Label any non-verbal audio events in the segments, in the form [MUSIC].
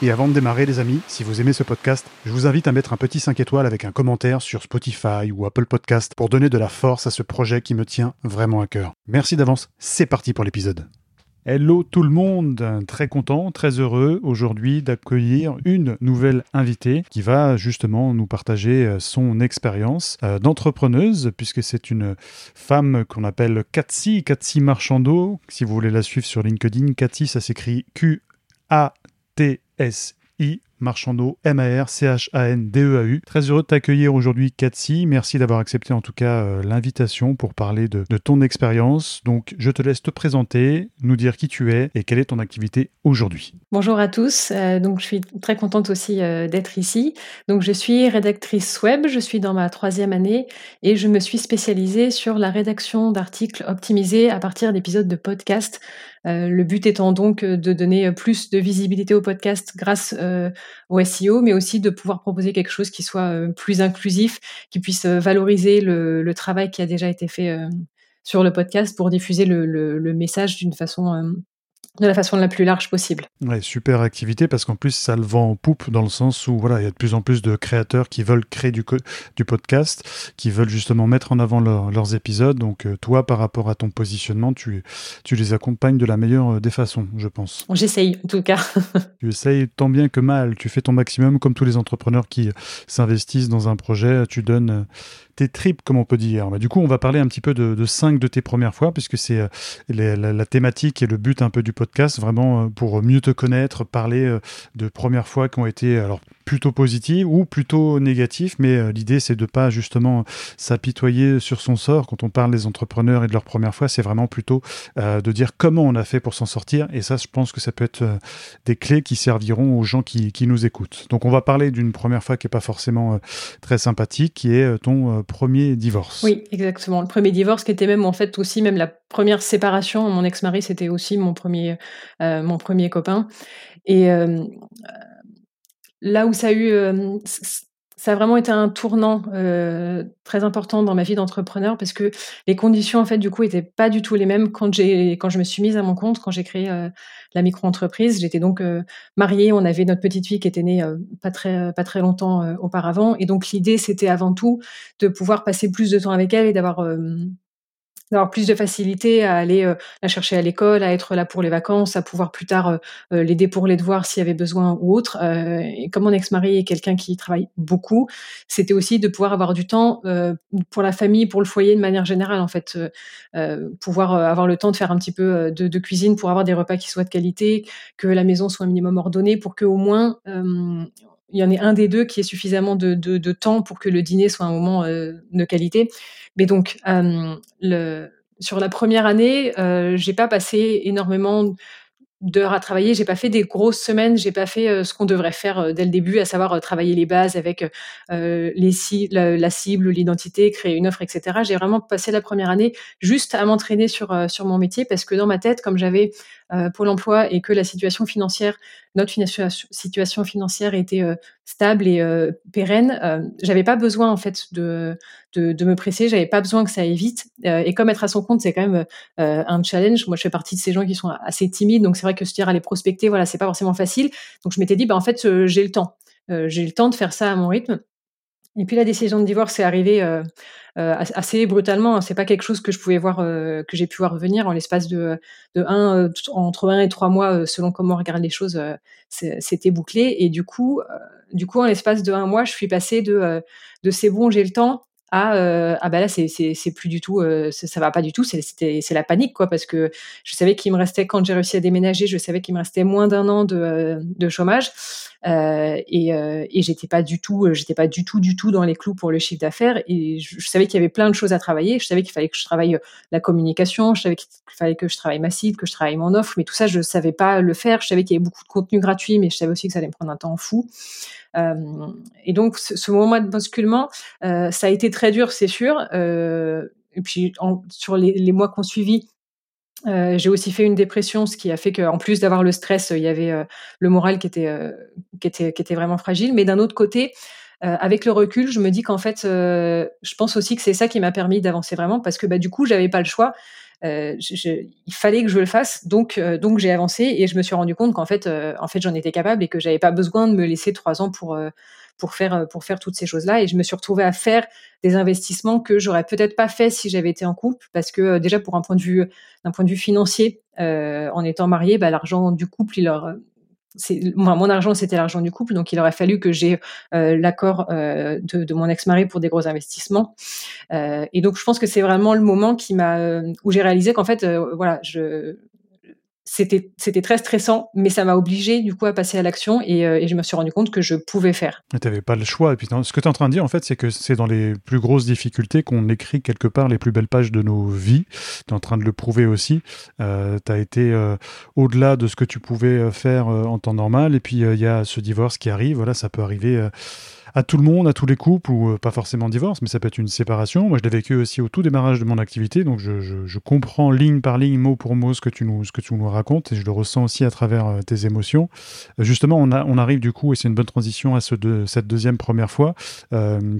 et avant de démarrer, les amis, si vous aimez ce podcast, je vous invite à mettre un petit 5 étoiles avec un commentaire sur Spotify ou Apple Podcast pour donner de la force à ce projet qui me tient vraiment à cœur. Merci d'avance, c'est parti pour l'épisode. Hello tout le monde, très content, très heureux aujourd'hui d'accueillir une nouvelle invitée qui va justement nous partager euh, son expérience euh, d'entrepreneuse puisque c'est une femme qu'on appelle Cathy, Cathy Marchando. Si vous voulez la suivre sur LinkedIn, Cathy ça s'écrit Q-A-T S-I Marchando, M-A-R-C-H-A-N-D-E-A-U. Très heureux de t'accueillir aujourd'hui, Cathy. Merci d'avoir accepté en tout cas euh, l'invitation pour parler de, ton expérience. Donc, je te laisse te présenter, nous dire qui tu es et quelle est ton activité aujourd'hui. Bonjour à tous. Euh, donc, je suis très contente aussi euh, d'être ici. Donc, je suis rédactrice web. Je suis dans ma troisième année et je me suis spécialisée sur la rédaction d'articles optimisés à partir d'épisodes de podcast euh, le but étant donc euh, de donner plus de visibilité au podcast grâce euh, au SEO, mais aussi de pouvoir proposer quelque chose qui soit plus inclusif, qui puisse valoriser le, travail qui a déjà été fait sur le podcast pour diffuser le message d'une façon de la façon la plus large possible. Ouais, super activité parce qu'en plus ça le vend en poupe dans le sens où voilà, il y a de plus en plus de créateurs qui veulent créer du, du podcast, qui veulent justement mettre en avant leurs épisodes. Donc euh, toi, par rapport à ton positionnement, tu, tu les accompagnes de la meilleure euh, des façons, je pense. J'essaye en tout cas. [LAUGHS] tu essayes tant bien que mal, tu fais ton maximum comme tous les entrepreneurs qui s'investissent dans un projet, tu donnes tes tripes, comme on peut dire. Bah, du coup, on va parler un petit peu de, cinq de tes premières fois, puisque c'est euh, la, la, thématique et le but un peu du podcast, vraiment euh, pour mieux te connaître, parler euh, de premières fois qui ont été alors plutôt positives ou plutôt négatives, mais l'idée c'est de pas justement s'apitoyer sur son sort quand on parle des entrepreneurs et de leur première fois, c'est vraiment plutôt de dire comment on a fait pour s'en sortir, et ça, je pense que ça peut être des clés qui serviront aux gens qui, qui nous écoutent. Donc, on va parler d'une première fois qui est pas forcément très sympathique, qui est ton premier divorce. Oui, exactement. Le premier divorce qui était même en fait aussi même la première séparation. Mon ex-mari, c'était aussi mon premier, euh, mon premier copain. Et euh, là où ça a eu, euh, ça a vraiment été un tournant très important dans ma vie d'entrepreneur parce que les conditions en fait du coup étaient pas du tout les mêmes quand j'ai quand je me suis mise à mon compte quand j'ai créé la micro-entreprise. J'étais donc euh, mariée, on avait notre petite fille qui était née euh, pas très longtemps euh, auparavant, et donc l'idée c'était avant tout de pouvoir passer plus de temps avec elle et d'avoir d'avoir plus de facilité à aller euh, la chercher à l'école, à être là pour les vacances, à pouvoir plus tard euh, euh, l'aider pour les devoirs s'il y avait besoin ou autre. et comme mon ex-mari est quelqu'un qui travaille beaucoup, c'était aussi de pouvoir avoir du temps pour la famille, pour le foyer de manière générale en fait, pouvoir avoir le temps de faire un petit peu de, de, cuisine pour avoir des repas qui soient de qualité, que la maison soit un minimum ordonnée, pour que au moins il y en ait un des deux qui ait suffisamment de, temps pour que le dîner soit un moment de qualité. Mais donc, euh, sur la première année, euh, j'ai pas passé énormément d'heures à travailler. J'ai pas fait des grosses semaines. J'ai pas fait euh, ce qu'on devrait faire euh, dès le début, à savoir euh, travailler les bases avec la, cible, l'identité, créer une offre, etc. J'ai vraiment passé la première année juste à m'entraîner sur sur mon métier parce que dans ma tête, comme j'avais Pôle Emploi et que la situation financière, notre situation financière était stable et pérenne, j'avais pas besoin en fait de de, me presser. J'avais pas besoin que ça aille vite. et comme être à son compte, c'est quand même un challenge. Moi, je fais partie de ces gens qui sont assez timides, donc c'est vrai que se dire aller prospecter, voilà, c'est pas forcément facile. Donc je m'étais dit, bah en fait, euh, j'ai le temps. Euh, j'ai le temps de faire ça à mon rythme. Et puis la décision de divorce est arrivée euh, assez brutalement. Hein. C'est pas quelque chose que je pouvais voir, que j'ai pu voir venir en l'espace de, un, entre un et trois mois, selon comment on regarde les choses, c'était bouclé. Et du coup, du coup, en l'espace de un mois, je suis passée de, c'est bon, j'ai le temps euh, ah bah là c'est c'est plus du tout euh, ça va pas du tout c'est c'est la panique quoi parce que je savais qu'il me restait quand j'ai réussi à déménager je savais qu'il me restait moins d'un an de, euh, chômage euh, et euh, et j'étais pas du tout j'étais pas du tout du tout dans les clous pour le chiffre d'affaires. Et je, savais qu'il y avait plein de choses à travailler. Je savais qu'il fallait que je travaille la communication. Je savais qu'il fallait que je travaille ma cible que je travaille mon offre. Mais tout ça je savais pas le faire. Je savais qu'il y avait beaucoup de contenu gratuit mais je savais aussi que ça allait me prendre un temps fou. Euh, et donc, ce, moment de basculement, euh, ça a été très dur, c'est sûr. Euh, et puis sur les, les mois qu'on suivi, euh, j'ai aussi fait une dépression, ce qui a fait qu'en plus d'avoir le stress, il y avait euh, le moral qui était, euh, qui, était, qui était vraiment fragile. Mais d'un autre côté, avec le recul, je me dis qu'en fait, je pense aussi que c'est ça qui m'a permis d'avancer vraiment, parce que bah, du coup, j'avais pas le choix. Il fallait que je le fasse, donc donc j'ai avancé et je me suis rendu compte qu'en fait, en fait, j'en étais capable et que j'avais pas besoin de me laisser trois ans pour pour faire euh, pour faire toutes ces choses-là. Et je me suis retrouvée à faire des investissements que j'aurais peut-être pas fait si j'avais été en couple, parce que euh, déjà pour un point de vue d'un point de vue financier, euh, en étant mariée, bah, l'argent du couple, il leur moi, mon argent, c'était l'argent du couple, donc il aurait fallu que j'ai l'accord de, de, mon ex-mari pour des gros investissements. et donc, je pense que c'est vraiment le moment qui m'a où j'ai réalisé qu'en fait, voilà, je c'était c'était très stressant, mais ça m'a obligé du coup à passer à l'action et, euh, et, je me suis rendu compte que je pouvais faire. Tu n'avais pas le choix. Et puis ce que tu es en train de dire en fait, c'est que c'est dans les plus grosses difficultés qu'on écrit quelque part les plus belles pages de nos vies. Tu es en train de le prouver aussi. Euh, tu as été euh, au-delà de ce que tu pouvais euh, faire en temps normal. Et puis il y a ce divorce qui arrive. Voilà, ça peut arriver à tout le monde, à tous les couples, ou euh, pas forcément divorce, mais ça peut être une séparation. Moi, je l'ai vécu aussi au tout démarrage de mon activité, donc je, comprends ligne par ligne, mot pour mot, ce que tu nous, ce que tu nous racontes, et je le ressens aussi à travers euh, tes émotions. Euh, justement, on, arrive du coup, et c'est une bonne transition à cette deuxième première fois,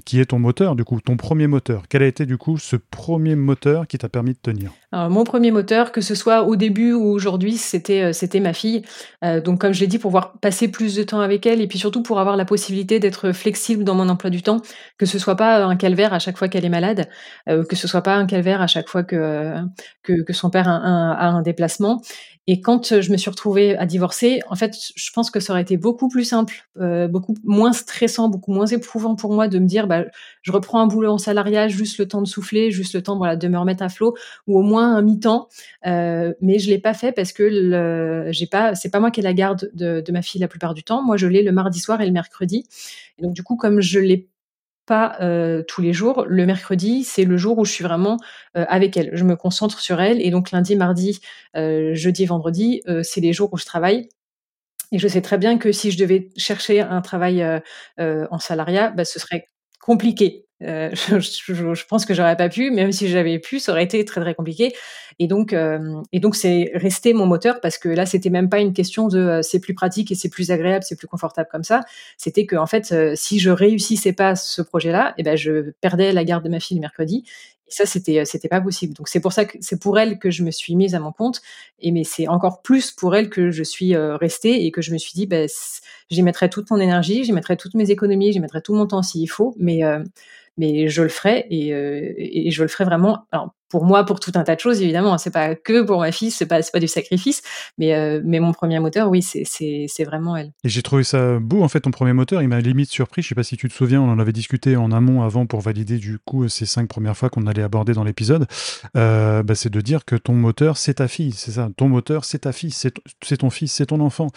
qui est ton moteur, du coup, ton premier moteur. Quel a été du coup ce premier moteur qui t'a permis de tenir? Mon premier moteur, que ce soit au début ou aujourd'hui, c'était c'était ma fille. donc, comme je l'ai dit, pour pouvoir passer plus de temps avec elle, et puis surtout pour avoir la possibilité d'être flexible dans mon emploi du temps, que ce soit pas un calvaire à chaque fois qu'elle est malade, euh, que ce soit pas un calvaire à chaque fois que, que, son père a un, déplacement. Et quand je me suis retrouvée à divorcer, en fait, je pense que ça aurait été beaucoup plus simple, euh, beaucoup moins stressant, beaucoup moins éprouvant pour moi de me dire, bah, je reprends un boulot en salariat, juste le temps de souffler, juste le temps de me remettre à flot, ou au moins un mi-temps. Euh, mais je l'ai pas fait parce que j'ai pas, c'est pas moi qui ai la garde de, de ma fille la plupart du temps. Moi, je l'ai le mardi soir et le mercredi. Et donc, du coup, comme je l'ai pas tous les jours. Le mercredi, c'est le jour où je suis vraiment avec elle. Je me concentre sur elle. Et donc lundi, mardi, jeudi, vendredi, c'est les jours où je travaille. Et je sais très bien que si je devais chercher un travail en salariat, bah, ce serait compliqué. Euh, [LAUGHS] je, je, pense que j'aurais pas pu, même si j'avais pu, ça aurait été très très compliqué. Et donc, euh, et donc c'est resté mon moteur parce que là, c'était même pas une question de euh, c'est plus pratique et c'est plus agréable, c'est plus confortable comme ça. C'était que en fait, si je réussissais pas ce projet-là, et eh ben je perdais la garde de ma fille le mercredi. Et ça, c'était c'était pas possible. Donc c'est pour ça que c'est pour elle que je me suis mise à mon compte. Et mais c'est encore plus pour elle que je suis restée et que je me suis dit, ben, j'y mettrai toute mon énergie, j'y mettrai toutes mes économies, j'y mettrai tout mon temps s'il faut, mais mais je le ferai et, euh, et, je le ferai vraiment. Pour moi, pour tout un tas de choses, évidemment, hein, c'est pas que pour ma fille, c'est pas pas du sacrifice, mais euh, mais mon premier moteur, oui, c'est vraiment elle. Et j'ai trouvé ça beau en fait ton premier moteur, il m'a limite surpris. Je sais pas si tu te souviens, on en avait discuté en amont avant pour valider du coup ces cinq premières fois qu'on allait aborder dans l'épisode. Euh, bah, c'est de dire que ton moteur c'est ta fille, c'est ça. Ton moteur c'est ta fille, c'est ton fils, c'est ton enfant.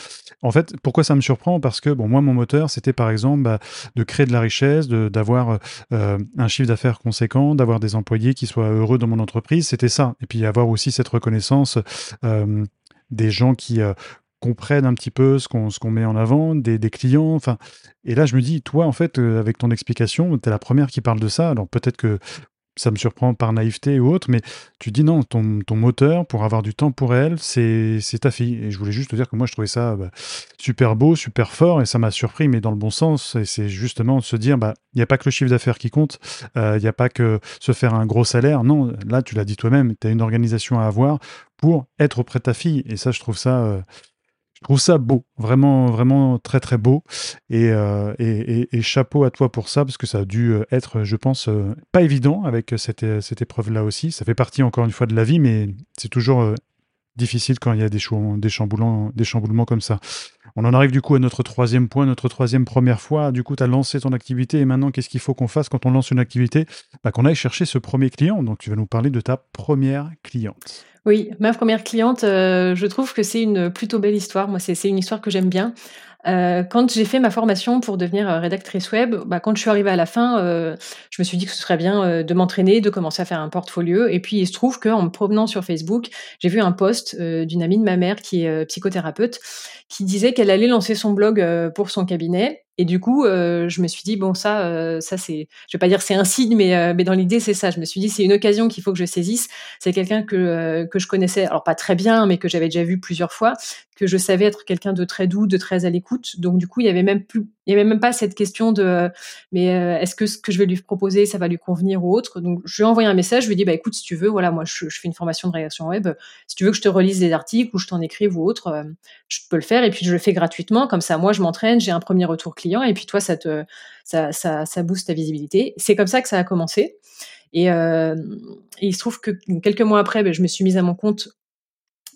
En fait, pourquoi ça me surprend? Parce que bon, moi mon moteur c'était par exemple bah, de créer de la richesse, d'avoir euh, un chiffre d'affaires conséquent, d'avoir des employés qui soient heureux dans mon entreprise, c'était ça. Et puis avoir aussi cette reconnaissance euh, des gens qui euh, comprennent un petit peu ce qu'on met en avant, des, des, clients. Enfin, et là, je me dis, toi, en fait, euh, avec ton explication, tu es la première qui parle de ça. Alors peut-être que ça me surprend par naïveté ou autre, mais tu dis non, ton, moteur pour avoir du temps pour elle, c'est ta fille. Et je voulais juste te dire que moi, je trouvais ça bah, super beau, super fort, et ça m'a surpris, mais dans le bon sens. Et c'est justement de se dire, bah, il n'y a pas que le chiffre d'affaires qui compte, euh, il n'y a pas que se faire un gros salaire. Non, là, tu l'as dit toi-même, tu as une organisation à avoir pour être auprès de ta fille. Et ça, je trouve ça, euh, je trouve ça beau, vraiment, vraiment très très beau. Euh, et, et, chapeau à toi pour ça, parce que ça a dû euh, être, je pense, euh, pas évident avec cette, cette épreuve-là aussi. Ça fait partie encore une fois de la vie, mais c'est toujours difficile quand il y a des, des, chamboulements, des chamboulements comme ça. On en arrive du coup à notre troisième point, notre troisième première fois. Du coup, tu as lancé ton activité et maintenant, qu'est-ce qu'il faut qu'on fasse quand on lance une activité? Bah, Qu'on aille chercher ce premier client. Donc, tu vas nous parler de ta première cliente. Oui, ma première cliente, euh, je trouve que c'est une plutôt belle histoire. Moi, c'est une histoire que j'aime bien. Euh, quand j'ai fait ma formation pour devenir euh, rédactrice web, bah, quand je suis arrivée à la fin, euh, je me suis dit que ce serait bien euh, de m'entraîner, de commencer à faire un portfolio. Et puis il se trouve qu'en me promenant sur Facebook, j'ai vu un post d'une amie de ma mère qui est psychothérapeute, qui disait qu'elle allait lancer son blog pour son cabinet Et du coup, euh, je me suis dit bon ça, euh, ça c'est, je vais pas dire c'est un signe, mais euh, mais dans l'idée c'est ça. Je me suis dit c'est une occasion qu'il faut que je saisisse. C'est quelqu'un que que je connaissais, alors pas très bien, mais que j'avais déjà vu plusieurs fois, que je savais être quelqu'un de très doux, de très à l'écoute. Donc du coup, il y avait même plus, il y avait même pas cette question de mais est-ce que ce que je vais lui proposer, ça va lui convenir ou autre? Donc je lui ai envoyé un message, je lui ai dit bah écoute si tu veux, voilà moi je, fais une formation de rédaction web, si tu veux que je te relise des articles ou je t'en écrive ou autre, je peux le faire et puis je le fais gratuitement. Comme ça, moi je m'entraîne, j'ai un premier retour client et puis toi, ça te, ça, ça, ça booste ta visibilité. C'est comme ça que ça a commencé. Et, euh, il se trouve que quelques mois après, ben, je me suis mise à mon compte.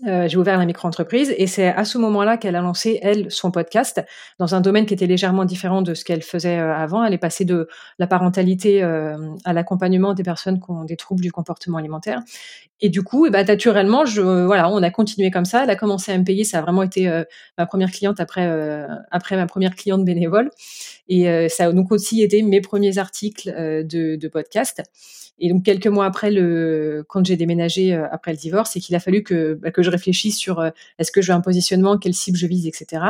Euh, j'ai ouvert la micro-entreprise et c'est à ce moment-là qu'elle a lancé, elle, son podcast dans un domaine qui était légèrement différent de ce qu'elle faisait euh, avant. Elle est passée de la parentalité euh, à l'accompagnement des personnes qui ont des troubles du comportement alimentaire. Et du coup, bah, naturellement, je, voilà, on a continué comme ça. Elle a commencé à me payer. Ça a vraiment été euh, ma première cliente après, après ma première cliente bénévole. Et euh, ça a donc aussi été mes premiers articles de, de, podcast. Et donc quelques mois après le, quand j'ai déménagé après le divorce, c'est qu'il a fallu que, bah, que je réfléchisse sur est-ce que je veux un positionnement, quelle cible je vise, etc.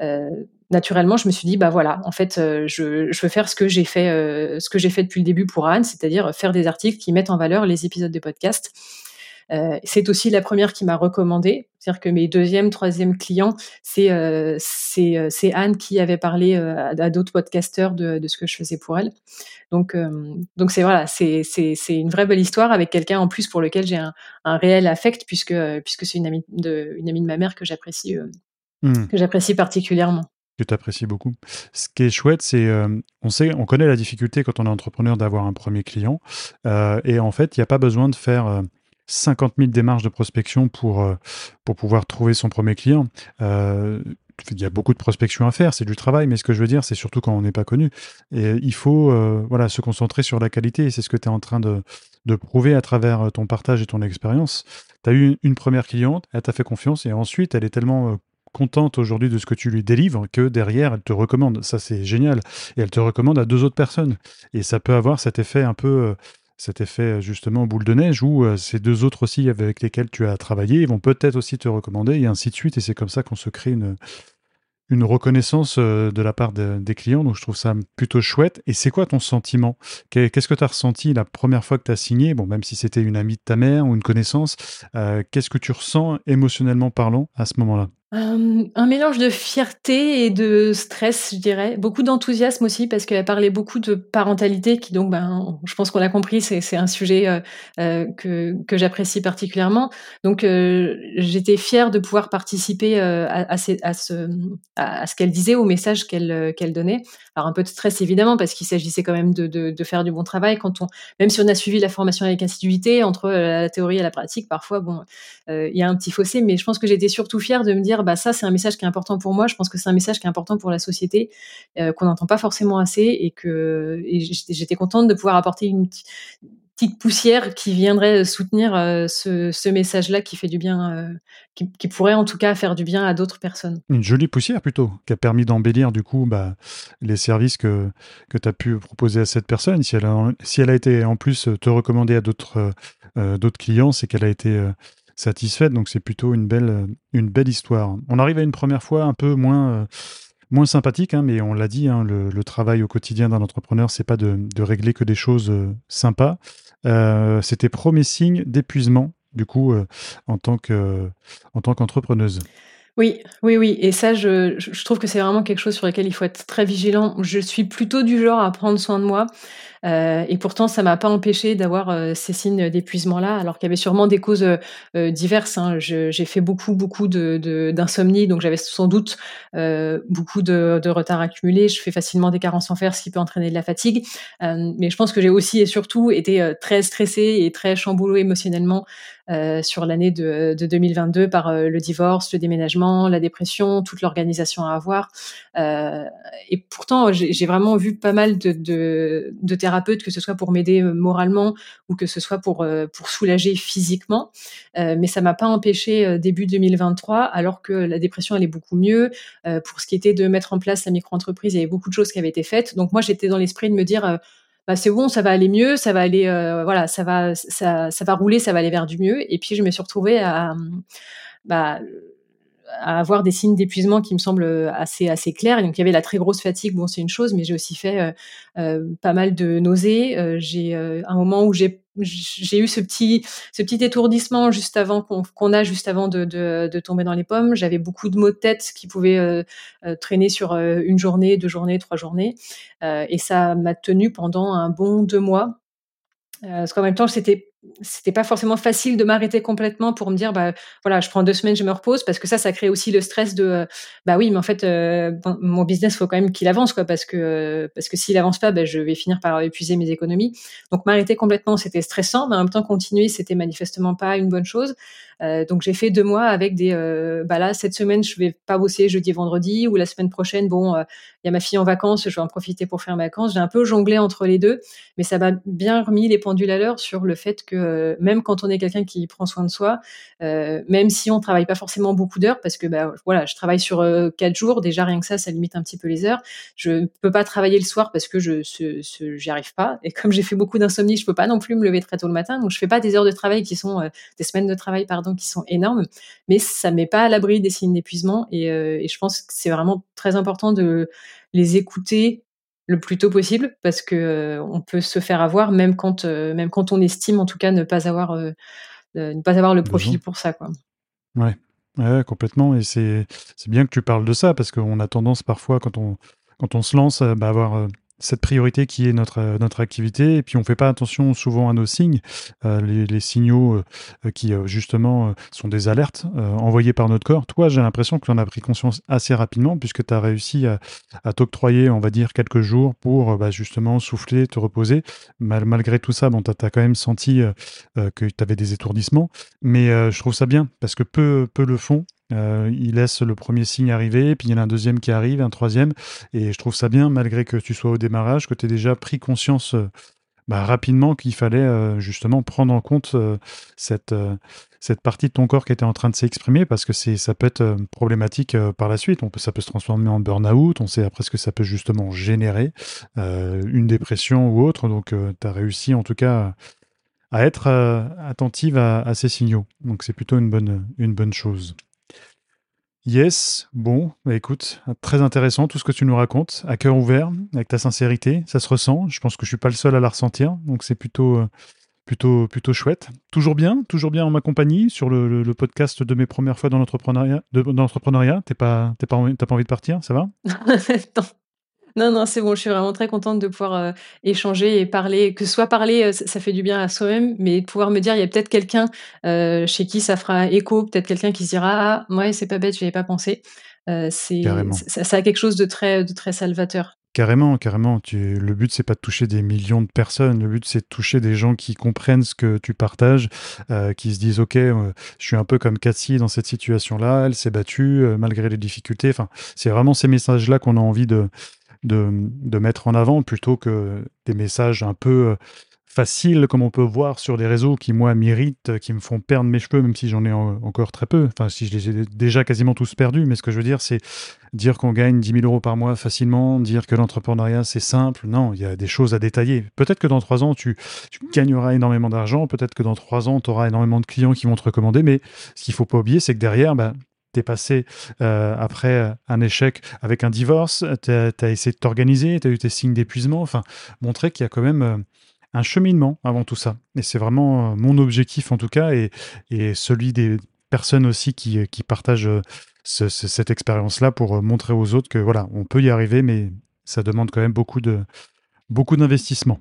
Euh, naturellement, je me suis dit, bah voilà, en fait, je, je veux faire ce que j'ai fait, euh, ce que j'ai fait depuis le début pour Anne, c'est-à-dire faire des articles qui mettent en valeur les épisodes de podcast. Euh, c'est aussi la première qui m'a recommandé. C'est-à-dire que mes deuxième, troisième clients, c'est euh, c'est Anne qui avait parlé à, d'autres podcasteurs de, de, ce que je faisais pour elle. Donc donc c'est voilà, c'est une vraie belle histoire avec quelqu'un en plus pour lequel j'ai un, un réel affect puisque puisque c'est une amie de une amie de ma mère que j'apprécie mmh. que j'apprécie particulièrement que tu apprécies beaucoup. Ce qui est chouette, c'est euh, on sait, on connaît la difficulté quand on est entrepreneur d'avoir un premier client, euh, et en fait, il n'y a pas besoin de faire euh, 50 000 démarches de prospection pour euh, pour pouvoir trouver son premier client. il y a beaucoup de prospection à faire, c'est du travail, mais ce que je veux dire, c'est surtout quand on n'est pas connu. Et il faut voilà se concentrer sur la qualité, et c'est ce que tu es en train de, de prouver à travers ton partage et ton expérience. Tu as eu une première cliente, elle t'a fait confiance, et ensuite, elle est tellement contente aujourd'hui de ce que tu lui délivres que derrière, elle te recommande. Ça, c'est génial. Et elle te recommande à deux autres personnes. Et ça peut avoir cet effet un peu, euh, cet effet euh, justement boule de neige où euh, ces deux autres aussi avec lesquels tu as travaillé, ils vont peut-être aussi te recommander et ainsi de suite. Et c'est comme ça qu'on se crée une, une reconnaissance de la part des clients. Donc je trouve ça plutôt chouette. Et c'est quoi ton sentiment? Qu'est-ce que tu as ressenti la première fois que tu as signé? Bon, même si c'était une amie de ta mère ou une connaissance, qu'est-ce que tu ressens émotionnellement parlant à ce moment-là? Euh, un mélange de fierté et de stress, je dirais. Beaucoup d'enthousiasme aussi, parce qu'elle parlait beaucoup de parentalité, qui donc, ben, je pense qu'on l'a compris, c'est un sujet euh, euh, que, que j'apprécie particulièrement. Donc, j'étais fière de pouvoir participer à, à, ce, à, ce, à ce qu'elle disait, au message qu'elle qu'elle donnait. Alors, un peu de stress, évidemment, parce qu'il s'agissait quand même de, de, de, faire du bon travail. Quand on, même si on a suivi la formation avec assiduité, entre la théorie et la pratique, parfois, bon, il y a un petit fossé, mais je pense que j'étais surtout fière de me dire, bah ça c'est un message qui est important pour moi. Je pense que c'est un message qui est important pour la société, euh, qu'on n'entend pas forcément assez, et que j'étais contente de pouvoir apporter une petite poussière qui viendrait soutenir euh, ce, message-là qui fait du bien, euh, qui, pourrait en tout cas faire du bien à d'autres personnes. Une jolie poussière plutôt, qui a permis d'embellir du coup bah, les services que, que tu as pu proposer à cette personne. Si elle a, si elle a été en plus te recommander à d'autres d'autres clients, c'est qu'elle a été satisfaite. Donc c'est plutôt une belle, euh, une belle histoire. On arrive à une première fois un peu moins, euh, sympathique, hein, mais on l'a dit, hein, le, travail au quotidien d'un entrepreneur, c'est pas de, régler que des choses euh, sympas. C'était premier signe d'épuisement, du coup, en tant qu'entrepreneuse. Oui, oui, oui. Et ça, je, trouve que c'est vraiment quelque chose sur lequel il faut être très vigilant. Je suis plutôt du genre à prendre soin de moi. Euh, et pourtant, ça m'a pas empêché d'avoir euh, ces signes d'épuisement-là, alors qu'il y avait sûrement des causes euh, diverses. Hein. J'ai fait beaucoup, beaucoup de d'insomnie, donc j'avais sans doute beaucoup de, de, retard accumulé. Je fais facilement des carences en fer, ce qui peut entraîner de la fatigue. mais je pense que j'ai aussi et surtout été très stressée et très chamboulée émotionnellement sur l'année de, de, 2022 par le divorce, le déménagement, la dépression, toute l'organisation à avoir. et pourtant, j'ai vraiment vu pas mal de, de que ce soit pour m'aider euh, moralement ou que ce soit pour, euh, soulager physiquement. Euh, mais ça m'a pas empêché début 2023, alors que la dépression allait beaucoup mieux. pour ce qui était de mettre en place la micro-entreprise, il y avait beaucoup de choses qui avaient été faites. Donc moi, j'étais dans l'esprit de me dire, bah, c'est bon, ça va aller mieux, ça va aller, voilà, ça va, ça, va rouler, ça va aller vers du mieux. Et puis je me suis retrouvée à, bah, avoir des signes d'épuisement qui me semblent assez assez clairs. donc il y avait la très grosse fatigue, bon c'est une chose, mais j'ai aussi fait pas mal de nausées. j'ai un moment où j'ai j'ai eu ce petit ce petit étourdissement juste avant qu'on a juste avant de, de, tomber dans les pommes. J'avais beaucoup de maux de tête qui pouvaient traîner sur une journée, deux journées, trois journées, et ça m'a tenu pendant un bon deux mois. parce qu'en même temps, c'était c'était pas forcément facile de m'arrêter complètement pour me dire bah voilà je prends deux semaines je me repose parce que ça ça crée aussi le stress de euh, bah oui mais en fait euh, mon business faut quand même qu'il avance quoi parce que euh, parce que s'il avance pas bah, je vais finir par épuiser mes économies. Donc m'arrêter complètement c'était stressant mais en même temps continuer c'était manifestement pas une bonne chose euh, donc j'ai fait deux mois avec des euh, bah là cette semaine je vais pas bosser jeudi et vendredi ou la semaine prochaine bon euh, il y a ma fille en vacances je vais en profiter pour faire mes vacances. J'ai un peu jonglé entre les deux mais ça m'a bien remis les pendules à l'heure sur le fait que même quand on est quelqu'un qui prend soin de soi même si on travaille pas forcément beaucoup d'heures parce que bah voilà je travaille sur quatre jours déjà rien que ça ça limite un petit peu les heures. Je peux pas travailler le soir parce que je j'y arrive pas. Et comme j'ai fait beaucoup d'insomnie je peux pas non plus me lever très tôt le matin. Donc je fais pas des heures de travail qui sont des semaines de travail pardon qui sont énormes, mais ça ne met pas à l'abri des signes d'épuisement. Euh, et, je pense que c'est vraiment très important de les écouter le plus tôt possible parce que euh, on peut se faire avoir même quand euh, même quand on estime en tout cas ne pas avoir ne pas avoir le profil pour ça quoi. Ouais. ouais complètement et c'est bien que tu parles de ça parce qu'on a tendance parfois quand on quand on se lance à bah, avoir cette priorité qui est notre, euh, activité. Et puis, on ne fait pas attention souvent à nos signes, euh, les, signaux euh, qui, justement, sont des alertes envoyées par notre corps. Toi, j'ai l'impression que tu en as pris conscience assez rapidement, puisque tu as réussi à, t'octroyer, on va dire, quelques jours pour, bah, justement, souffler, te reposer. malgré tout ça, bon, tu as, quand même senti que tu avais des étourdissements. Mais je trouve ça bien, parce que peu, peu le font. Euh, il laisse le premier signe arriver, puis il y en a un deuxième qui arrive, un troisième. Et je trouve ça bien, malgré que tu sois au démarrage, que tu aies déjà pris conscience euh, bah, rapidement qu'il fallait euh, justement prendre en compte cette, cette partie de ton corps qui était en train de s'exprimer, parce que ça peut être problématique par la suite. Ça peut se transformer en burn-out, on sait après ce que ça peut justement générer, une dépression ou autre. Donc tu as réussi en tout cas à être attentive à, à, ces signaux. Donc c'est plutôt une bonne, une bonne chose. Yes, bon, bah écoute, très intéressant tout ce que tu nous racontes, à cœur ouvert, avec ta sincérité, ça se ressent. Je pense que je suis pas le seul à la ressentir, donc c'est plutôt, euh, plutôt, plutôt chouette. Toujours bien, toujours bien en ma compagnie sur le, podcast de mes premières fois dans l'entrepreneuriat. Dans l'entrepreneuriat, t'es pas, t'as pas, pas envie de partir, ça va? [LAUGHS] Non, non, c'est bon, je suis vraiment très contente de pouvoir euh, échanger et parler, que ce soit parler, euh, ça fait du bien à soi-même, mais pouvoir me dire, il y a peut-être quelqu'un euh, chez qui ça fera écho, peut-être quelqu'un qui se dira, ah, ouais, c'est pas bête, je n'y avais pas pensé. c'est, ça, ça, a quelque chose de très, de très salvateur. Carrément, carrément. Tu, le but, c'est pas de toucher des millions de personnes. Le but, c'est de toucher des gens qui comprennent ce que tu partages, qui se disent, OK, je suis un peu comme Cassie dans cette situation-là. Elle s'est battue malgré les difficultés. Enfin, c'est vraiment ces messages-là qu'on a envie de, de, mettre en avant plutôt que des messages un peu euh, faciles comme on peut voir sur des réseaux qui moi m'irritent, qui me font perdre mes cheveux même si j'en ai encore très peu, enfin si je les ai déjà quasiment tous perdus, mais ce que je veux dire c'est dire qu'on gagne 10 000 euros par mois facilement, dire que l'entrepreneuriat c'est simple, non, il y a des choses à détailler. Peut-être que dans trois ans tu, gagneras énormément d'argent, peut-être que dans trois ans tu auras énormément de clients qui vont te recommander, mais ce qu'il faut pas oublier c'est que derrière, bah, t'es passé euh, après un échec avec un divorce, tu as, essayé de t'organiser, tu as eu tes signes d'épuisement, enfin, montrer qu'il y a quand même euh, un cheminement avant tout ça. Et c'est vraiment euh, mon objectif en tout cas, et, et celui des personnes aussi qui, qui partagent cette expérience-là pour montrer aux autres que voilà, on peut y arriver, mais ça demande quand même beaucoup de beaucoup d'investissement.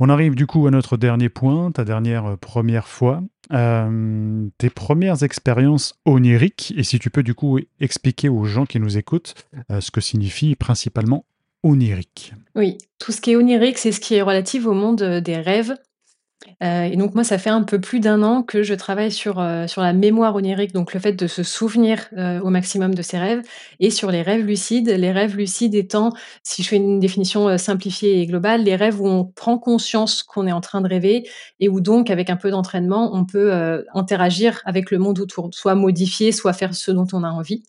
On arrive du coup à notre dernier point, ta dernière euh, première fois, euh, tes premières expériences oniriques, et si tu peux du coup expliquer aux gens qui nous écoutent euh, ce que signifie principalement onirique. Oui, tout ce qui est onirique, c'est ce qui est relatif au monde des rêves, euh, et donc moi, ça fait un peu plus d'un an que je travaille sur, euh, sur la mémoire onirique, donc le fait de se souvenir euh, au maximum de ses rêves, et sur les rêves lucides. Les rêves lucides étant, si je fais une définition simplifiée et globale, les rêves où on prend conscience qu'on est en train de rêver et où donc, avec un peu d'entraînement, on peut interagir avec le monde autour, soit modifier, soit faire ce dont on a envie.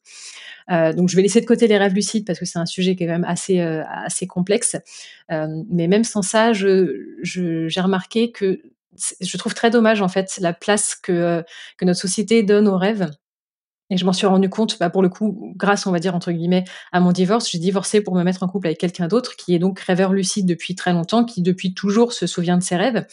Donc je vais laisser de côté les rêves lucides parce que c'est un sujet qui est quand même assez assez complexe. mais même sans ça, je, j'ai remarqué que je trouve très dommage en fait la place que, que notre société donne aux rêves. Et je m'en suis rendu compte, bah, pour le coup, grâce, on va dire, entre guillemets, à mon divorce. J'ai divorcé pour me mettre en couple avec quelqu'un d'autre qui est donc rêveur lucide depuis très longtemps, qui depuis toujours se souvient de ses rêves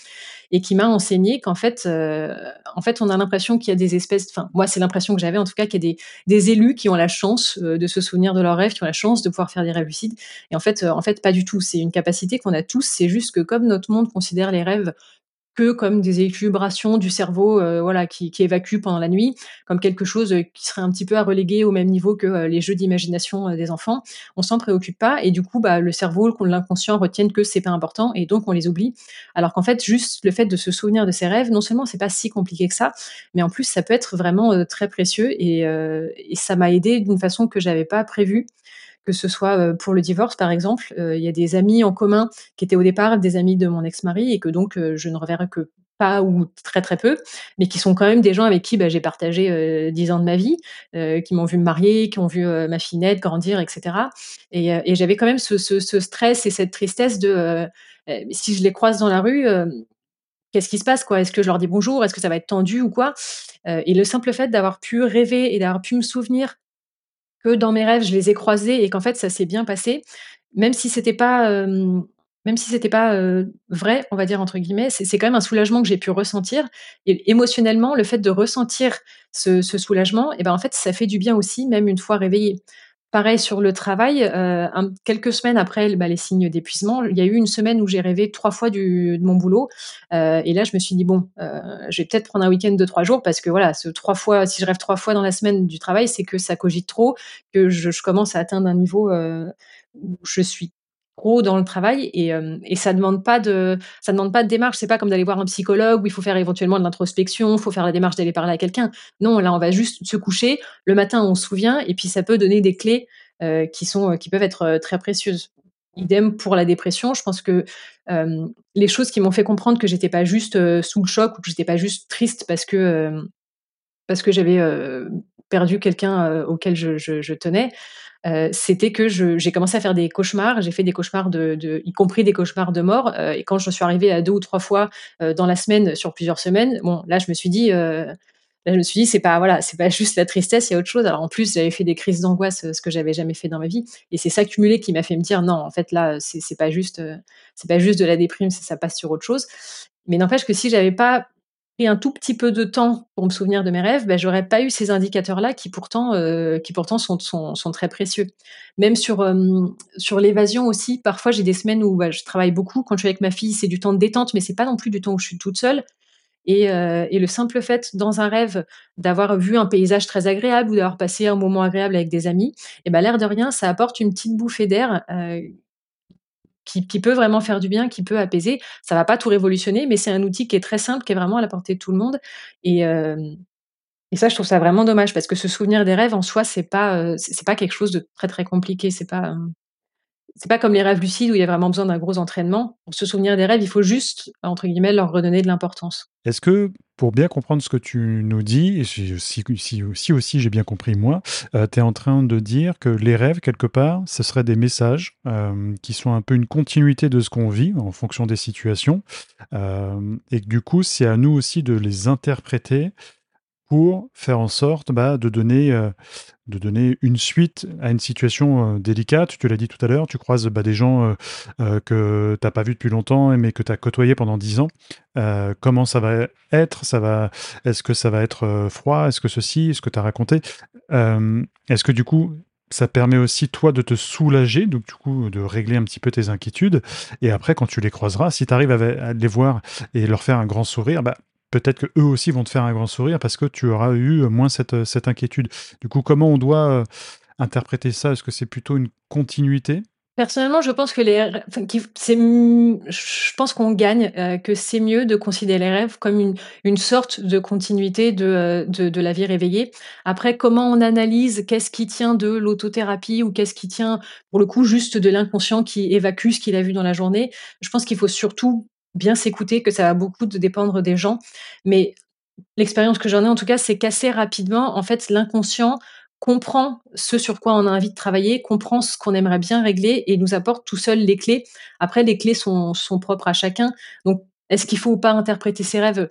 et qui m'a enseigné qu'en fait, euh, en fait, on a l'impression qu'il y a des espèces, enfin, moi, c'est l'impression que j'avais en tout cas, qu'il y a des, élus qui ont la chance euh, de se souvenir de leurs rêves, qui ont la chance de pouvoir faire des rêves lucides. Et en fait, euh, en fait, pas du tout. C'est une capacité qu'on a tous. C'est juste que comme notre monde considère les rêves que comme des équilibrations du cerveau, euh, voilà, qui, qui évacue pendant la nuit, comme quelque chose euh, qui serait un petit peu à reléguer au même niveau que euh, les jeux d'imagination des enfants. On s'en préoccupe pas et du coup, bah, le cerveau, l'inconscient retiennent que c'est pas important et donc on les oublie. Alors qu'en fait, juste le fait de se souvenir de ses rêves, non seulement c'est pas si compliqué que ça, mais en plus ça peut être vraiment très précieux et, et ça m'a aidé d'une façon que j'avais pas prévue que ce soit euh, pour le divorce, par exemple. Euh, il y a des amis en commun qui étaient au départ des amis de mon ex-mari et que donc euh, je ne reverrai que pas ou très très peu, mais qui sont quand même des gens avec qui bah, j'ai partagé dix ans de ma vie, qui m'ont vu me marier, qui ont vu ma fille naître, grandir, etc. Et, j'avais quand même ce, stress et cette tristesse de si je les croise dans la rue, qu'est-ce qui se passe quoi? Est-ce que je leur dis bonjour? Est-ce que ça va être tendu ou quoi? Et le simple fait d'avoir pu rêver et d'avoir pu me souvenir que dans mes rêves, je les ai croisés et qu'en fait, ça s'est bien passé, même si c'était pas, même si c'était pas vrai, on va dire entre guillemets, c'est quand même un soulagement que j'ai pu ressentir. Et émotionnellement, le fait de ressentir ce, ce soulagement, et eh ben en fait, ça fait du bien aussi, même une fois réveillé. Pareil sur le travail, euh, quelques semaines après bah, les signes d'épuisement, il y a eu une semaine où j'ai rêvé trois fois de mon boulot. Euh, et là, je me suis dit, bon, euh, je vais peut-être prendre un week-end de trois jours parce que voilà, ce trois fois, si je rêve trois fois dans la semaine du travail, c'est que ça cogite trop, que je, je commence à atteindre un niveau où je suis trop dans le travail et, euh, et ça demande pas de ça demande pas de démarche. C'est pas comme d'aller voir un psychologue où il faut faire éventuellement de l'introspection il faut faire la démarche d'aller parler à quelqu'un. Non là on va juste se coucher. Le matin on se souvient et puis ça peut donner des clés euh, qui sont qui peuvent être euh, très précieuses. Idem pour la dépression. Je pense que euh, les choses qui m'ont fait comprendre que j'étais pas juste sous le choc ou que j'étais pas juste triste parce que parce que j'avais perdu quelqu'un auquel je, tenais euh, c'était que j'ai commencé à faire des cauchemars. J'ai fait des cauchemars de, y compris des cauchemars de mort. Euh, et quand je suis arrivée à deux ou trois fois euh, dans la semaine sur plusieurs semaines, bon, là je me suis dit, je me suis dit, c'est pas voilà, c'est pas [LAUGHS] juste la tristesse, il y a autre chose. Alors en plus, j'avais fait des crises d'angoisse, ce que j'avais jamais fait dans ma vie, et c'est ça cumulé qui m'a fait me dire, non, en fait là, c'est pas juste, c'est pas juste de la déprime, ça passe sur autre chose. Mais n'empêche que si j'avais pas pris un tout petit peu de temps pour me souvenir de mes rêves, ben, j'aurais pas eu ces indicateurs-là qui pourtant, euh, qui pourtant sont, sont, sont, très précieux. Même sur, euh, sur l'évasion aussi, parfois j'ai des semaines où bah, je travaille beaucoup. Quand je suis avec ma fille, c'est du temps de détente, mais c'est pas non plus du temps où je suis toute seule. Et, euh, et le simple fait dans un rêve d'avoir vu un paysage très agréable ou d'avoir passé un moment agréable avec des amis, et ben l'air de rien, ça apporte une petite bouffée d'air qui, peut vraiment faire du bien, qui peut apaiser. Ça va pas tout révolutionner, mais c'est un outil qui est très simple, qui est vraiment à la portée de tout le monde. Et, euh, et ça, je trouve ça vraiment dommage parce que se souvenir des rêves en soi, c'est pas euh, c'est pas quelque chose de très très compliqué. C'est pas euh, c'est pas comme les rêves lucides où il y a vraiment besoin d'un gros entraînement. Pour se souvenir des rêves, il faut juste, entre guillemets, leur redonner de l'importance. Est-ce que, pour bien comprendre ce que tu nous dis, si, aussi j'ai bien compris moi, euh, tu es en train de dire que les rêves, quelque part, ce seraient des messages euh, qui sont un peu une continuité de ce qu'on vit en fonction des situations, euh, et que du coup, c'est à nous aussi de les interpréter pour faire en sorte bah, de, donner, euh, de donner une suite à une situation euh, délicate. Tu l'as dit tout à l'heure, tu croises bah, des gens euh, que tu n'as pas vus depuis longtemps, mais que tu as côtoyé pendant dix ans. comment ça va être? Ça va, Est-ce que ça va être froid? Est-ce que ceci? Est-ce que tu as raconté Est-ce que du coup, ça permet aussi toi de te soulager, donc du coup de régler un petit peu tes inquiétudes? Et après, quand tu les croiseras, si tu arrives à, les voir et leur faire un grand sourire, bah, peut-être que eux aussi vont te faire un grand sourire parce que tu auras eu moins cette, cette inquiétude. Du coup, comment on doit euh, interpréter ça? Est-ce que c'est plutôt une continuité? Personnellement, je pense que les, je pense qu'on gagne, euh, que c'est mieux de considérer les rêves comme une, une sorte de continuité euh, de, de, la vie réveillée. Après, comment on analyse qu'est-ce qui tient de l'autothérapie ou qu'est-ce qui tient, pour le coup, juste de l'inconscient qui évacue ce qu'il a vu dans la journée? Je pense qu'il faut surtout bien s'écouter, que ça va beaucoup de dépendre des gens. Mais l'expérience que j'en ai en tout cas, c'est qu'assez rapidement, en fait, l'inconscient comprend ce sur quoi on a envie de travailler, comprend ce qu'on aimerait bien régler et nous apporte tout seul les clés. Après, les clés sont, sont propres à chacun. Donc, est-ce qu'il faut ou pas interpréter ses rêves?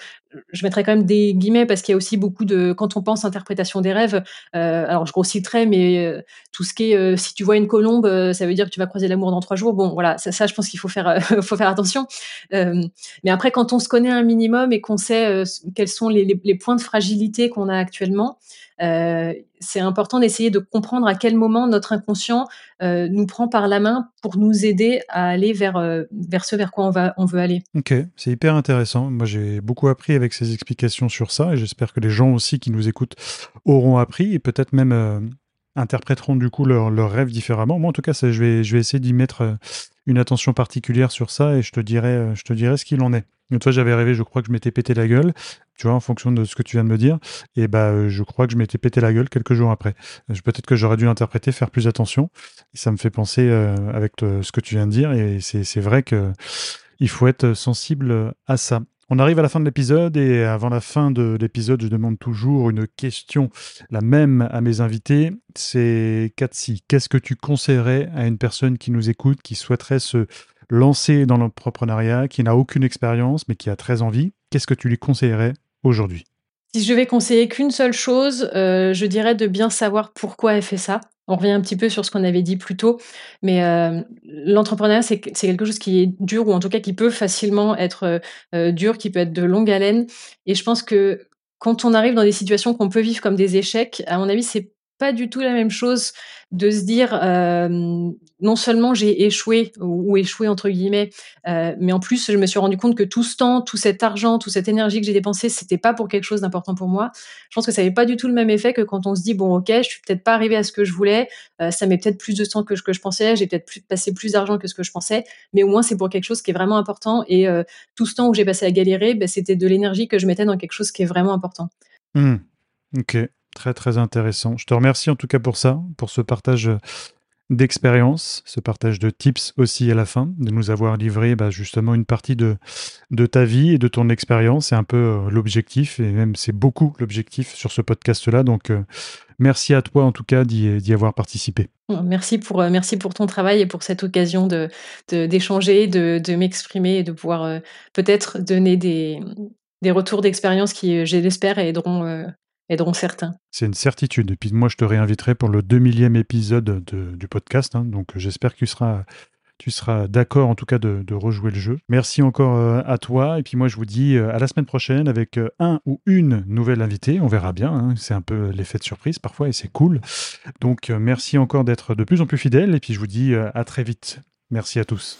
Je mettrais quand même des guillemets parce qu'il y a aussi beaucoup de quand on pense interprétation des rêves. Euh, alors je grossis très, mais euh, tout ce qui est euh, si tu vois une colombe, ça veut dire que tu vas croiser l'amour dans trois jours. Bon, voilà, ça, je pense qu'il faut faire [LAUGHS] attention. mais après, quand on se connaît un minimum et qu'on sait quels sont les, points de fragilité qu'on a actuellement, c'est important d'essayer de comprendre à quel moment notre inconscient nous prend par la main pour nous aider à aller vers vers ce vers quoi on va on veut aller. Ok, c'est hyper intéressant. Moi, j'ai beaucoup appris avec ces explications sur ça et j'espère que les gens aussi qui nous écoutent auront appris et peut-être même euh, interpréteront du coup leurs leur rêves différemment. Moi, en tout cas, je, vais, je vais essayer d'y mettre euh, une attention particulière sur ça et je te dirai, euh, je te dirai ce qu'il en est. Une fois, j'avais rêvé, je crois que je m'étais pété la gueule, tu vois, en fonction de ce que tu viens de me dire. Et bah, je crois que je m'étais pété la gueule quelques jours après. Peut-être que j'aurais dû interpréter, faire plus attention. Ça me fait penser avec ce que tu viens de dire. Et c'est vrai que il faut être sensible à ça. On arrive à la fin de l'épisode et avant la fin de l'épisode, je demande toujours une question, la même à mes invités. C'est Katsi, qu'est-ce que tu conseillerais à une personne qui nous écoute, qui souhaiterait se lancer dans l'entrepreneuriat, qui n'a aucune expérience mais qui a très envie Qu'est-ce que tu lui conseillerais aujourd'hui? Si je vais conseiller qu'une seule chose, euh, je dirais de bien savoir pourquoi elle fait ça on revient un petit peu sur ce qu'on avait dit plus tôt, mais euh, l'entrepreneuriat, c'est quelque chose qui est dur, ou en tout cas qui peut facilement être euh, dur, qui peut être de longue haleine. Et je pense que quand on arrive dans des situations qu'on peut vivre comme des échecs, à mon avis, c'est pas du tout la même chose de se dire non seulement j'ai échoué ou, échoué entre guillemets, mais en plus je me suis rendu compte que tout ce temps, tout cet argent, toute cette énergie que j'ai dépensé, c'était pas pour quelque chose d'important pour moi. Je pense que ça n'avait pas du tout le même effet que quand on se dit bon ok, je suis peut-être pas arrivé à ce que je voulais, ça met peut-être plus de temps que ce que je pensais, j'ai peut-être passé plus d'argent que ce que je pensais, mais au moins c'est pour quelque chose qui est vraiment important et tout ce temps où j'ai passé à galérer, ben, c'était de l'énergie que je mettais dans quelque chose qui est vraiment important. Mmh. Ok. Très très intéressant. Je te remercie en tout cas pour ça, pour ce partage euh, d'expérience, ce partage de tips aussi à la fin, de nous avoir livré bah, justement une partie de, ta vie et de ton expérience. C'est un peu euh, l'objectif, et même c'est beaucoup l'objectif sur ce podcast-là. Donc euh, merci à toi en tout cas d'y avoir participé. Merci pour, merci pour ton travail et pour cette occasion d'échanger, de m'exprimer et de pouvoir peut-être donner des, des retours d'expérience qui, je l'espère, aideront aideront certains. C'est une certitude. Et puis moi, je te réinviterai pour le 2000e épisode du podcast. Hein. donc j'espère que tu seras, tu seras d'accord en tout cas de, rejouer le jeu. Merci encore euh, à toi. Et puis moi, je vous dis euh, à la semaine prochaine avec euh, un ou une nouvelle invitée. On verra bien. Hein. C'est un peu l'effet de surprise parfois et c'est cool. Donc merci encore d'être de plus en plus fidèle. Et puis je vous dis à très vite. Merci à tous